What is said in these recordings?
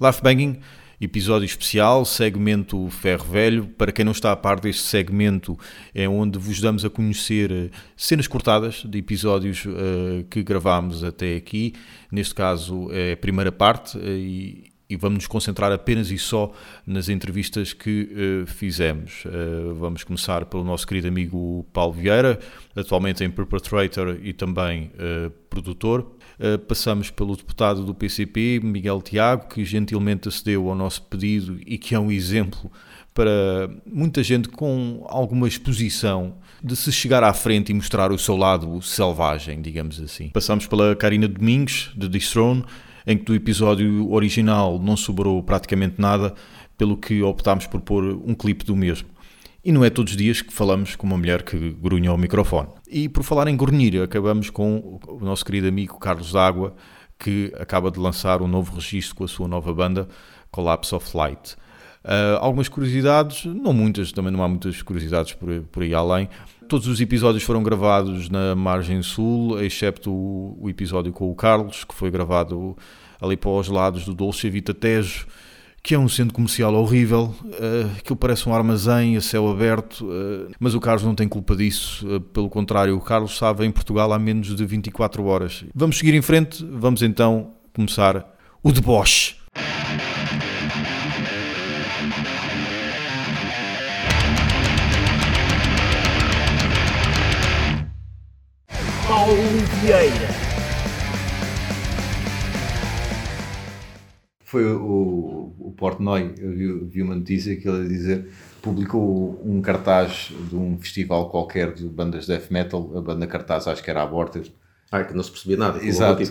Life Banking, episódio especial, segmento Ferro Velho. Para quem não está a par deste segmento, é onde vos damos a conhecer eh, cenas cortadas de episódios uh, que gravámos até aqui. Neste caso, é a primeira parte uh, e, e, vamos nos concentrar apenas e só nas entrevistas que uh, fizemos. vamos começar pelo nosso querido amigo Paulo Vieira, atualmente em Perpetrator e também produtor. Eh, passamos pelo deputado do PCP, Miguel Tiago, que gentilmente acedeu ao nosso pedido e que é um exemplo para muita gente com alguma exposição de se chegar à frente e mostrar o seu lado selvagem, digamos assim. Passamos pela Karina Domingos, de Distrone, em que do episódio original não sobrou praticamente nada, pelo que optámos por pôr um clipe do mesmo. E não é todos os dias que falamos com uma mulher que grunha ao microfone. E por falar em grunhir, acabamos com o nosso querido amigo Carlos D'Água, que acaba de lançar um novo registro com a sua nova banda, Collapse of Light. Uh, algumas curiosidades, não muitas, também não há muitas curiosidades por, por aí além. Todos os episódios foram gravados na margem sul, excepto o, o episódio com o Carlos, que foi gravado ali para os lados do Dolce Vita Tejo, que é um centro comercial horrível, uh, aquilo parece um armazém a céu aberto, uh, mas o Carlos não tem culpa disso, uh, pelo contrário, o Carlos estava em Portugal há menos de 24 horas. Vamos seguir em frente, vamos então começar o deboche. Paulo Vieira foi o, o Portnoy, eu vi, vi, uma notícia que ele a dizer, publicou um cartaz de um festival qualquer de bandas death metal, a banda cartaz acho que era Aborted, ah, que não se percebia nada. Exato.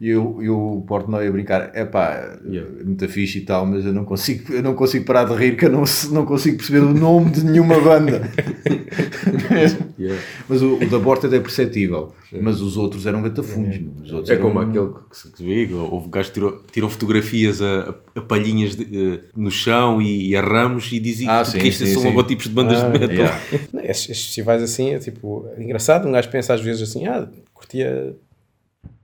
E eu, eu o Portnoy a brincar, é pá, yeah. muita fixe e tal, mas eu não consigo, eu não consigo parar de rir, que eu não, não consigo perceber o nome de nenhuma banda. yeah. Mas o, o da Borted é perceptível, yeah. mas os outros eram gatafunhos. É como aquele que se vê, houve gajos que tirou, tiram fotografias a, a palhinhas de, uh, no chão e, e, a ramos e dizem ah, que estes são logotipos de bandas ah, de metal. Yeah. estes, estes festivais assim é tipo, é engraçado, um gajo pensa às vezes assim, ah, curtia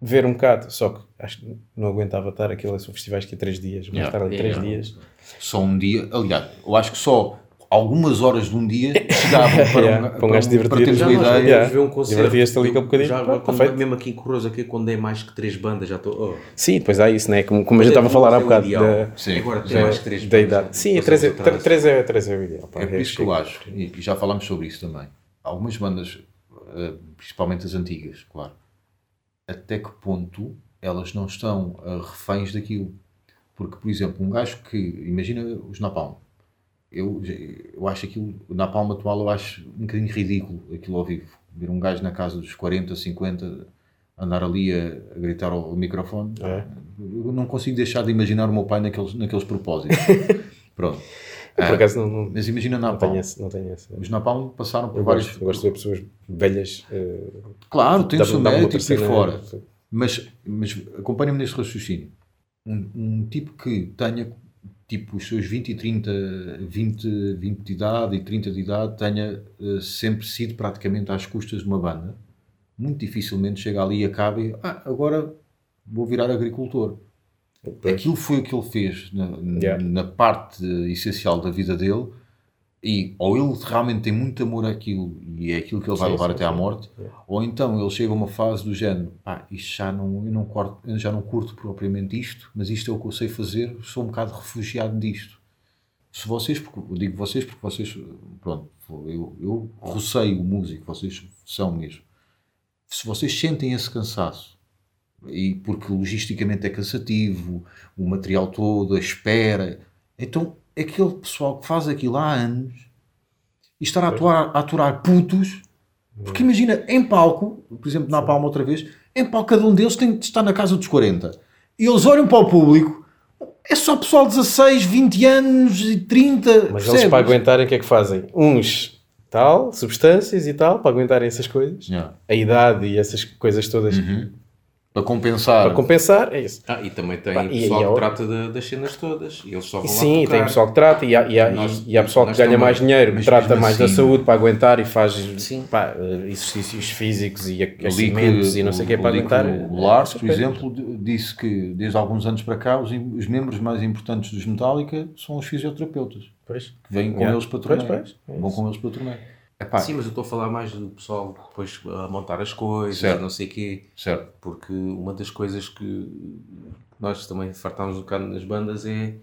ver um bocado, só que acho que não aguentava estar aqueles são festivais que é três dias, mas yeah. estar ali três yeah. dias. Só um dia, aliás, eu acho que só algumas horas de um dia chegavam para, yeah, um, para, um gajo divertido. Para termos uma ideia. Yeah. Ver um concerto. Divertias-te ali com um bocadinho. Já, ah, quando, mesmo aqui em Corroso, aqui quando é mais que três bandas, já estou. Oh. Sim, depois há isso, né? como, como eu já estava a falar há bocado. Da, Sim. Agora tem mais que três da idade. Sim, três é, três, é, três é o ideal. É por isso que eu acho, e já falámos sobre isso também. Algumas bandas, principalmente as antigas, claro até que ponto elas não estão uh, reféns daquilo. Porque, por exemplo, um gajo que. Imagina os Napalm. Eu, eu acho aquilo. O Napalm atual eu acho um bocadinho ridículo aquilo ao vivo. Ver um gajo na casa dos 40, 50 andar ali a, a gritar ao, ao microfone. É. Eu não consigo deixar de imaginar o meu pai naqueles, naqueles propósitos. Pronto. Por ah, acaso não, não, mas imagina Napalm. Não tenho esse, não tenho esse. Os Napalm passaram por eu vários. Gosto, gosto de ver pessoas velhas. Uh, claro, tem o seu mérito e por fora. Mas, mas acompanha-me neste raciocínio. Um, um, tipo que tenha tipo os seus 20 e 30, 20, 20 de idade e 30 de idade, tenha uh, sempre sido praticamente às custas de uma banda, muito dificilmente chega ali e acaba e ah, agora vou virar agricultor Aquilo foi o que ele fez na, yeah. na, parte essencial da vida dele e ou ele realmente tem muito amor àquilo e é aquilo que ele vai sim, levar sim, até sim. à morte, ou então ele chega a uma fase do género, ah, isto já não, eu não, corto, eu já não curto propriamente isto, mas isto é o que eu sei fazer, sou um bocado refugiado disto. Se vocês, porque, eu digo vocês porque vocês, pronto, eu, eu o músico, vocês são mesmo. Se vocês sentem esse cansaço e porque logisticamente é cansativo, o material todo, a espera. Então, aquele pessoal que faz aquilo há anos e estar a atuar, a aturar putos, porque imagina, em palco, por exemplo, na Palma outra vez, em palco cada um deles tem de estar na casa dos 40. E eles olham para o público, é só pessoal de 16, 20 anos e 30. Mas percebes? eles para aguentarem o que é que fazem? Uns tal, substâncias e tal, para aguentarem essas coisas, yeah. a idade e essas coisas todas. Uhum para compensar. Para compensar, é isso. Ah, e também tem Pá, pessoal e, e que trata de, das cenas todas. E eles só vão Sim, tem pessoal que trata e há, e há, nós, e há pessoal que ganha também, mais dinheiro, que trata mais assim, da saúde para aguentar e faz pá, exercícios físicos e aquecimentos e não sei o que para aguentar. O Lars, por exemplo, disse que desde alguns anos para cá os, os membros mais importantes dos Metallica são os fisioterapeutas. Pois. Que vêm com yeah. eles para torneio. Pois, pois. É Vão com eles para torneio. Epá. Sim, mas eu estou a falar mais do pessoal depois a montar as coisas, certo. não sei o quê. Certo. Porque uma das coisas que nós também fartámos um bocado nas bandas é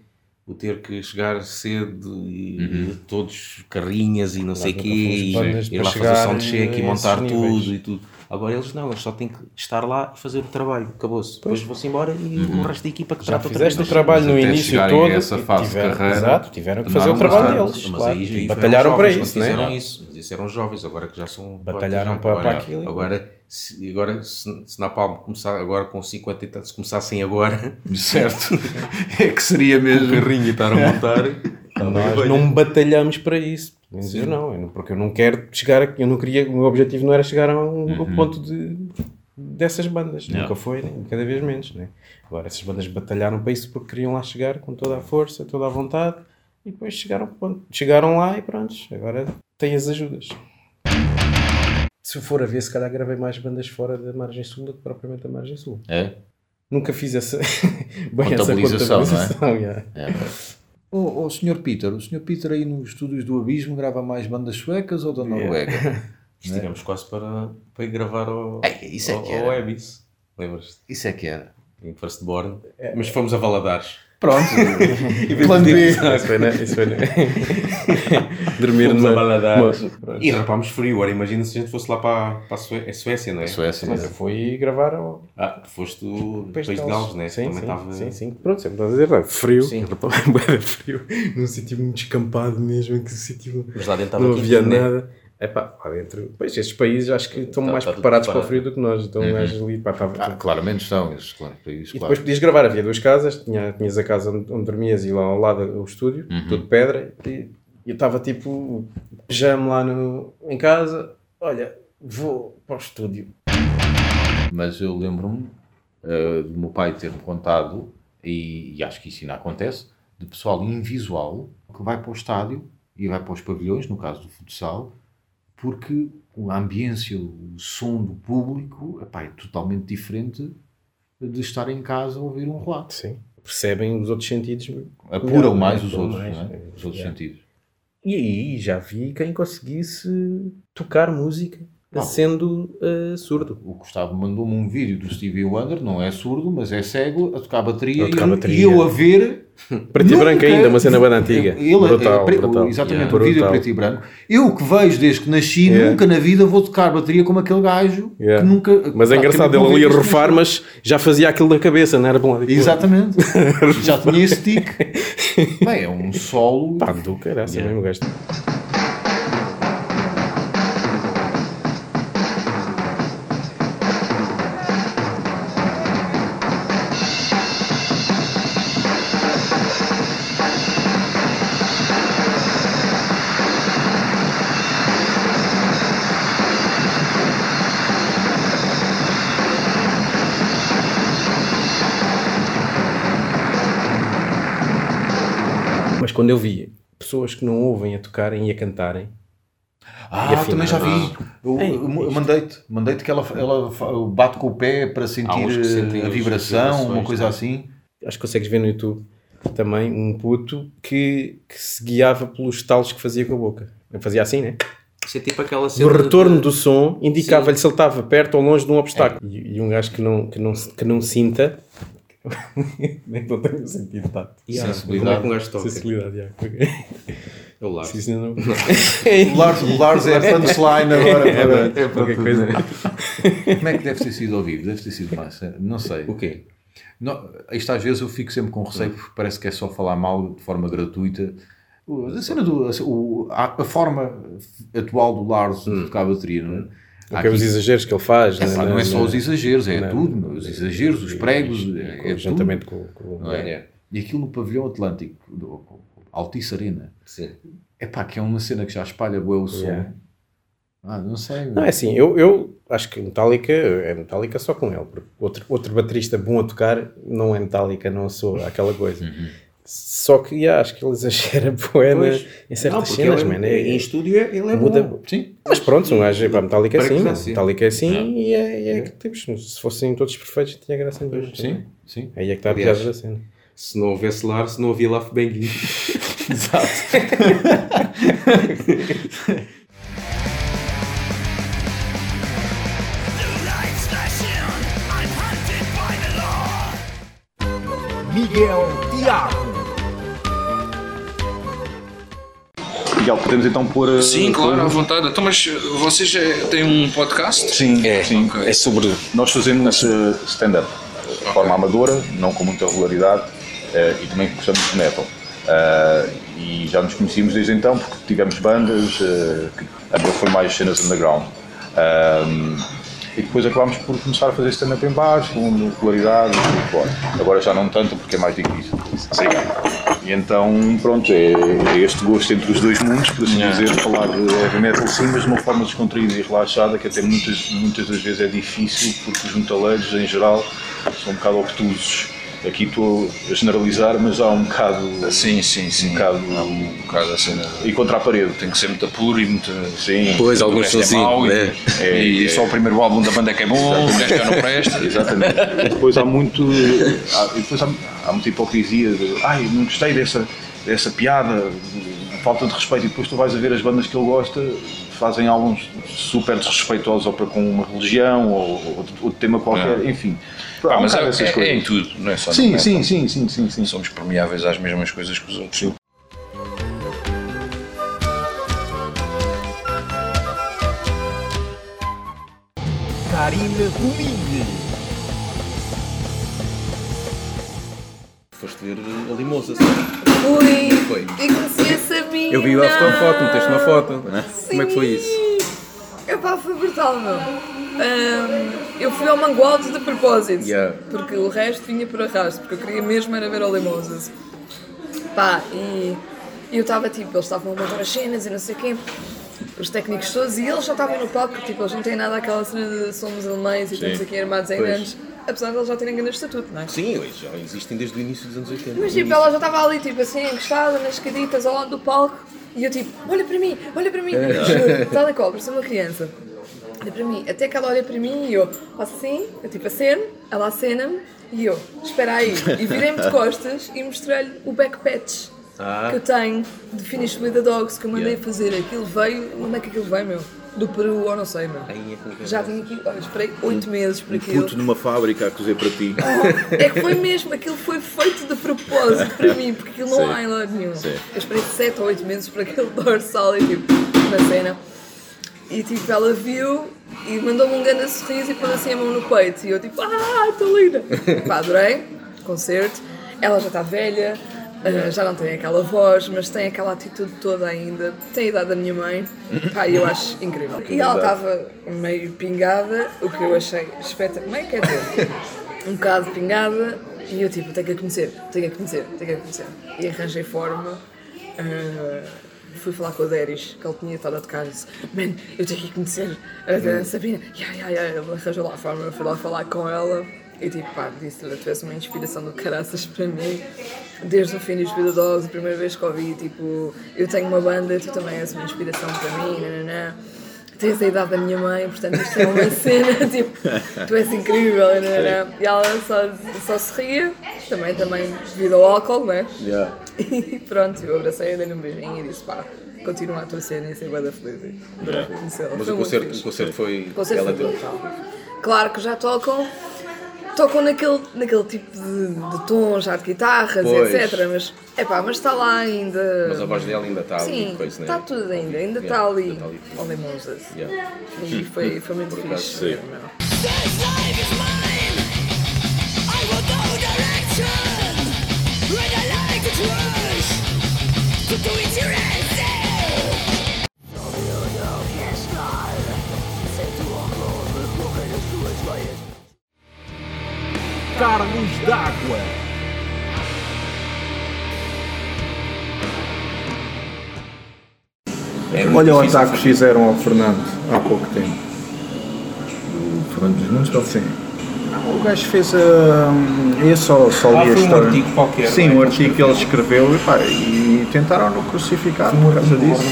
o ter que chegar cedo e uhum. todos carrinhas e não sei o quê, e ir lá fazer cheque e montar tudo e tudo. Agora eles não, eles só têm que estar lá e fazer o trabalho, acabou-se. Depois vou-se embora e uhum. o resto da equipa que Já trata fizeste o trabalho no início todo. Essa fase tiveram, de carreira, exato, tiveram que fazer o trabalho deles. Mas claro. aí, aí batalharam para isso, né? Fizeram isso, eles eram jovens, agora que já são. Batalharam para, para aquilo. Agora, se, agora, se, se na Palma começar agora com 50 e tantos, começassem agora, certo? é que seria mesmo. O carrinho e estar a montar. Nós não batalhamos para isso. Eu não, porque eu não quero chegar aqui, eu não queria, o meu objetivo não era chegar a um uhum. ponto de, dessas bandas, não. nunca foi, nem, cada vez menos. Né? Agora, essas bandas batalharam para isso porque queriam lá chegar com toda a força, toda a vontade e depois chegaram, chegaram lá e pronto, agora têm as ajudas. Se for a ver, se calhar gravei mais bandas fora da margem sul do que propriamente da margem sul. É? Nunca fiz essa, bem contabilização, essa contabilização, não é? Yeah. é. O, o Sr. Peter, o Sr. Peter aí nos estúdios do Abismo grava mais bandas suecas ou da Noruega? Yeah. Estivemos é? quase para, para ir gravar ao, é, isso é ao, que era. ao Ebis. Lembras-te? Isso é que era. Em Firstborn. É. Mas fomos a Valadares. Pronto. Plano B. Isso foi, né? Isso foi, né? Dormir numa Valadares. E rapámos frio. Agora imagina se a gente fosse lá para, para a Suécia, Suécia, não é? Suécia. Mas eu fui gravar ao... Ah, foste do País de Gales, não é? Sim, sim, tava... sim, sim. Pronto, sempre estás a dizer, frio. Sim. frio. Num sítio muito descampado mesmo, que sítio... Mas lá dentro não havia nada. Né? É pá, lá dentro. Pois, estes países acho que estão tá, mais tá preparados para o frio do que nós. Então, uhum. ali, pá, tava, ah, claramente estão esses claro, países. E depois podias gravar, havia duas casas, tinha, tinhas a casa onde, onde dormias e lá ao lado o estúdio, uhum. tudo pedra. E eu estava tipo, pijama lá no, em casa, olha, vou para o estúdio. Mas eu lembro-me uh, do meu pai ter-me contado, e, e acho que isso ainda acontece, de pessoal invisual que vai para o estádio e vai para os pavilhões, no caso do futsal porque a ambiência, o som do público epá, é totalmente diferente de estar em casa a ouvir um relato. Sim. Percebem os outros sentidos. Apuram mais os outros, mais, é? os outros é. sentidos. E aí já vi quem conseguisse tocar música não, sendo uh, surdo. O Gustavo mandou-me um vídeo do Stevie Wonder, não é surdo, mas é cego, a tocar bateria, a tocar e, bateria. eu a ver. preto e branco ainda, uma cena bem antiga. Ele, brutal, é, brutal. Exatamente, yeah. o vídeo é preto e branco. Eu que vejo desde que nasci, yeah. nunca na vida vou tocar bateria como aquele gajo yeah. que nunca. Mas é engraçado, ele ali a refar, mas já fazia aquilo da cabeça, não era bom Exatamente. já tinha esse tique. Bem, é um solo. Pá, do caraça, yeah. mesmo gajo. Quando eu vi pessoas que não ouvem a tocarem e a cantarem. Ah, e também já vi. Eu, eu mandei-te, mandei-te que ela, ela bate com o pé para sentir a vibração, uma coisa assim. Acho que consegues ver no YouTube também um puto que, que se guiava pelos talos que fazia com a boca. Fazia assim, né? Isso é tipo aquela cena. O retorno de... do som indicava-lhe se ele estava perto ou longe de um obstáculo. É. E, e, um gajo que não, que não, que não sinta Nem não tenho sentido tato. Yeah. Sensibilidade. Como é que um gajo toca? Sensibilidade, yeah. É o Lars. Sim, não... o, Lars o Lars é punchline agora. É, para, é qualquer coisa. Como é que deve ter sido ao vivo? Deve ter sido mais. Não sei. O quê? Não, isto às vezes eu fico sempre com receio porque parece que é só falar mal de forma gratuita. A cena do. A, a forma atual do Lars hum. de tocar a bateria, não é? Porque os exageros que ele faz. É, não, é só os exageros, é tudo. Os exageros, os pregos. É, é juntamente com, com é? E aquilo no pavilhão Atlântico, do, Altice Arena. Sim. É pá, que é uma cena que já espalha o som. Yeah. Ah, não sei. Não, é assim, eu, eu acho que Metallica é Metallica só com ele. Porque outro, outro baterista bom a tocar não é Metallica, não sou aquela coisa. Uhum. Só que acho que ele exagera poema em certas não, cenas, ele, man. É, em estúdio é, ele é muda, bom. Sim. Mas pronto, um gajo para Metallica é assim, assim. Metallica é assim e é, é que temos. Se fossem todos perfeitos, tinha graça em dois. Sim, sim. Aí é que está a piada da cena. Se não houvesse lar, se não havia Love Banging. Exato. Miguel Tiago. Miguel, podemos então pôr. Uh, sim, claro, à vontade. Então, mas vocês têm um podcast? Sim, é, sim. Okay. É sobre. Nós fazemos stand-up de forma amadora, não com muita regularidade, uh, e também gostamos de metal. Uh, e já nos conhecíamos desde então porque tivemos bandas, uh, a foi mais cenas underground. E depois acabámos por começar a fazer stand-up em baixo, com regularidade e Agora já não tanto porque é mais difícil. Sim. E então, pronto, é, é, este gosto entre os dois mundos, por assim dizer, falar de heavy metal sim, mas de uma forma descontraída e relaxada, que até muitas, muitas das vezes é difícil, porque os metaleiros, em geral, são um bocado obtusos Aqui estou a generalizar, mas há um bocado. Sim, sim, sim. Um bocado. Há um bocado assim. E contra a parede. Tem que ser muito puro e muito. Sim. Pois, alguns são é assim. Mau, é. E, é, e é. só o primeiro álbum da banda é que é bom, o resto já não presta. Exatamente. E depois há muito. Há, depois há, há muita hipocrisia de. Ai, não gostei dessa, dessa piada, falta de respeito. E depois tu vais a ver as bandas que ele gosta fazem álbuns super desrespeitosos ou para com uma religião ou outro, tema qualquer, é. enfim. Ah, mas é, é, é, em tudo, não é só sim, no sim, sim, sim, sim, sim. Somos permeáveis às mesmas coisas que os outros. Sim. Karina Domingues. Foste ver a Limosa, Fui. Foi. E conheci a Eu vi a tua foto, meteste uma foto. Né? Como é que foi isso? Epá, foi brutal, meu. Eu fui ao Mangualde de propósito, yeah. porque o resto vinha por arrasto, porque eu queria mesmo era ver o Limosas. Pá, e eu estava tipo, eles estavam a montar as cenas e não sei o quê, os técnicos todos, e eles já estavam no palco, tipo, eles não têm nada aquela cena de somos alemães e estamos aqui armados em anos, apesar de eles já terem grande estatuto, não é? Sim, eles já existem desde o início dos anos 80. Mas tipo, ela já estava ali, tipo assim, encostada nas escaditas ao lado do palco, e eu tipo, olha para mim, olha para mim, juro, tal e qual, parecia uma criança olha para mim. Até que ela olha para mim e eu faço assim, eu tipo aceno, ela acena-me e eu, espera aí. E virei-me de costas e mostrei-lhe o backpatch ah. que eu tenho de Finish with the Dogs que eu mandei yeah. fazer. Aquilo veio, onde é que aquilo veio, meu? Do Peru ou não sei, meu. É Já tinha aqui, olha, esperei 8 meses para aquilo. Puto numa fábrica a cozer para ti. Oh, é que foi mesmo, aquilo foi feito de propósito para mim, porque aquilo não há em lado nenhum. Sim. Eu esperei 7 ou 8 meses para aquele dorsal e tipo, na cena. E tipo, ela viu e mandou-me um grande sorriso e pôs assim a mão no peito. E eu tipo, ah, estou linda! Pá, adorei, concerto. Ela já está velha, já não tem aquela voz, mas tem aquela atitude toda ainda. Tem a idade da minha mãe. Pá, eu acho incrível. E ela estava meio pingada, o que eu achei espetacular. Meio quer dizer, um bocado pingada. E eu tipo, tenho que a conhecer, tenho que a conhecer, tenho que a conhecer. E arranjei forma. Uh, fui falar com a Deris, que ele tinha estado a tocar e disse: Man, eu tenho que conhecer a, a Sabina. Yeah, yeah, yeah. Ele arranjou lá a forma, fui lá falar com ela e tipo, pá, disse-lhe que tivesse uma inspiração do caraças para mim. Desde o fim dos Dogs, a primeira vez que ouvi, tipo, eu tenho uma banda, tu também és uma inspiração para mim, nananã tens a idade da minha mãe, portanto isto é uma cena, tipo, tu és incrível, nananã. e ela só, só se ria, também, também devido ao álcool, né? Yeah. E pronto, eu abracei, dei-lhe um beijinho e disse, pá, continua a tua cena e ser bem feliz. Yeah. Mas o concerto, o concerto foi. O concerto ela foi Claro que já tocam tocam naquele, naquele tipo de, de tom já de guitarras pois. etc. Mas, epá, mas está lá ainda. Mas a voz dela ainda está Sim, ali. Sim, está tudo ainda, ainda está yeah, ali. Está ali. Only Moses. Yeah. E foi, foi muito fixe. Carlos d'Água. É Olha o ataque que fizeram ao Fernando há pouco tempo. O Fernando dos Mundos? Sim. O gajo fez a. Uh, eu só, só li ah, a história. um artigo qualquer. Sim, um artigo que ele escreveu e, pá, e tentaram no crucificar por causa disso.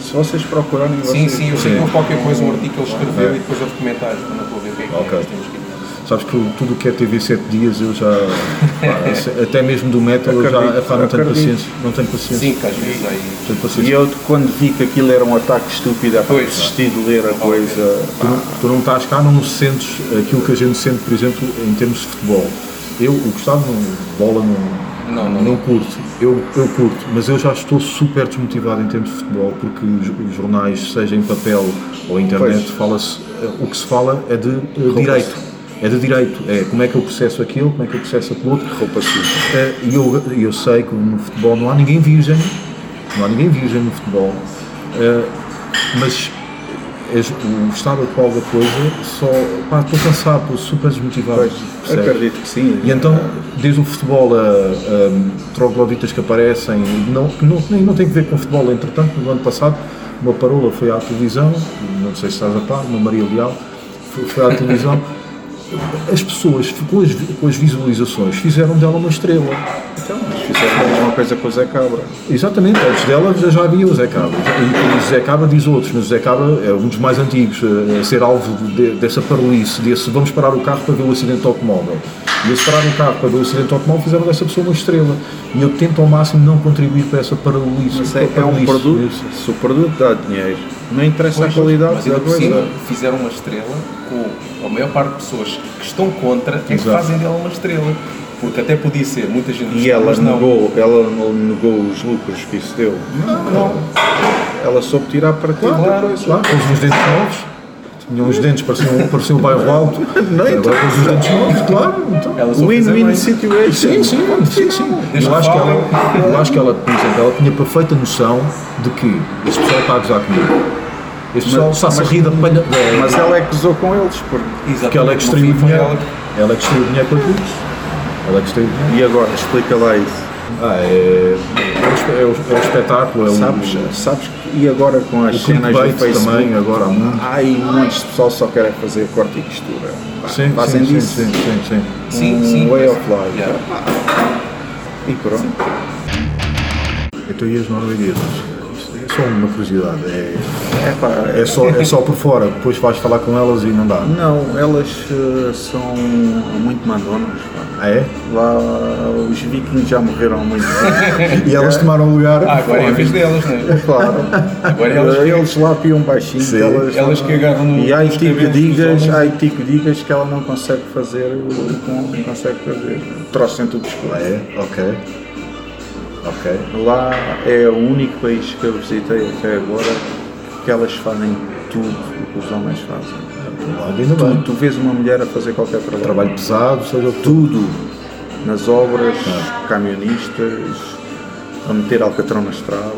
Se vocês procurarem. Sim, sim, eu sei que houve qualquer coisa, um artigo que ele escreveu é. e depois houve comentários, mas não estou a ver o que é que okay. é. Temos que Sabes que tudo o que é TV 7 dias eu já. pá, até mesmo do metal eu já pá, não tenho paciência. Não tenho paciência. Sim, que às vezes aí. E eu quando vi que aquilo era um ataque estúpido, para desistir de ler a coisa. Tu não, tu não estás cá, não sentes aquilo que a gente sente, por exemplo, em termos de futebol. Eu, o Gustavo, bola não, não, não, não curto. Eu, eu curto, mas eu já estou super desmotivado em termos de futebol, porque os, jornais, seja em papel ou internet, fala-se. O que se fala é de uh, direito é de direito, é como é que eu processo aquilo, como é que eu processo aquilo outro. Roupa é, E eu, eu sei que no futebol não há ninguém virgem, não há ninguém virgem no futebol, é, mas o estado atual da coisa só. Pá, estou cansado, estou super desmotivado. Pois, acredito que sim. E então, desde o futebol a, a trogloditas que aparecem, não, que não, nem, não tem a ver com o futebol, entretanto, no ano passado, uma parola foi à televisão, não sei se estás a par, uma Maria Leal, foi à televisão as pessoas, com as, com as visualizações, fizeram dela uma estrela. Então, fizeram a mesma coisa com o Zé Cabra. Exatamente, antes dela já, já havia o Zé Cabra. E o Zé Cabra diz outros, mas o Zé Cabra é um dos mais antigos a, ser alvo de, dessa paralice, desse vamos parar o carro para ver o acidente automóvel. E esse parar o carro para o acidente automóvel fizeram dessa pessoa uma estrela. E eu tento ao máximo não contribuir para essa paralice. Mas é, é um produto, se o produto dá dinheiro, não interessa pois, a qualidade mas da coisa. Fizeram uma estrela com a maior parte de pessoas que estão contra é que fazem dela uma estrela. Porque até podia ser, muita gente E ela negou, ela negou os lucros que isso deu. Não, não. Ela soube tirar para ti. Claro, claro, claro. Pôs os dentes novos. Tinham os dentes, pareciam, pareciam o bairro alto. Não, então. Agora os dentes novos, claro. Então. Win-win situation. Sim, sim, sim. sim. Eu, acho que ela, eu acho que ela, por exemplo, ela tinha perfeita noção de que este pessoal está a gozar comigo este pessoal está-se a rir da palha. Mas ela é que usou com eles, porque, porque ela é que extraiu o dinheiro. Ela é que extraiu o dinheiro com aquilo. Ela é que extraiu o dinheiro. E agora, explica lá isso. Ah, é, é, o, é o espetáculo, é sabes, o, sabes que, e agora com as cenas do Facebook também, agora há muito. Há muitos pessoal só querem fazer corte e costura. Sim, Fazem sim, disso. Sim, sim, sim. sim, um sim, way of life. Yeah. E pronto. Então e as norueguesas? Só uma curiosidade. É, é, é, só, é só por fora, depois vais falar com elas e não dá. Não, elas uh, são muito mandonas. Pá. Ah, é? Lá os vikings já morreram há muito tempo. e elas tomaram lugar. Ah, agora é a vez delas, não é? Claro. Agora elas, que... eles lá piam baixinho. Sim. Elas, elas que agarram no. E há tipo digas, há tipo digas que ela não consegue fazer, não consegue fazer. Troço em tudo escuro. Ah, é? Ok. Ok. Lá é o único país que eu visitei até agora que elas fazem tudo o que os homens fazem. Tu, tu vês uma mulher a fazer qualquer trabalho. Trabalho pesado, seja tudo. Nas obras, ah. camionistas, a meter alcatrão na estrada,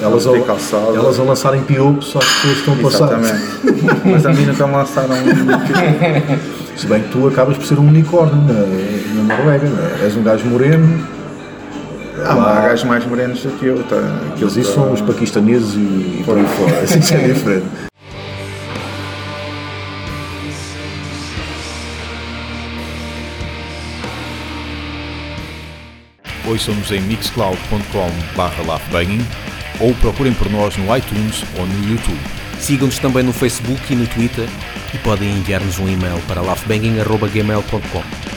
elas a meter calçada. Elas a lançarem piopos só que pessoas estão a passar. Exatamente. Mas a mim nunca me lançaram um Se bem que tu acabas por ser um unicórnio na, na Noruega, é? és um gajo moreno, ah, lá, há gajos mais morenos do que eu. Tá, que Mas isso tá... são os paquistaneses e por aí fora. Assim é diferente. Ouçam-nos em mixcloud.com/laughbanging ou procurem por nós no iTunes ou no YouTube. Sigam-nos também no Facebook e no Twitter e podem enviar-nos um e-mail para laughbanging.gmail.com.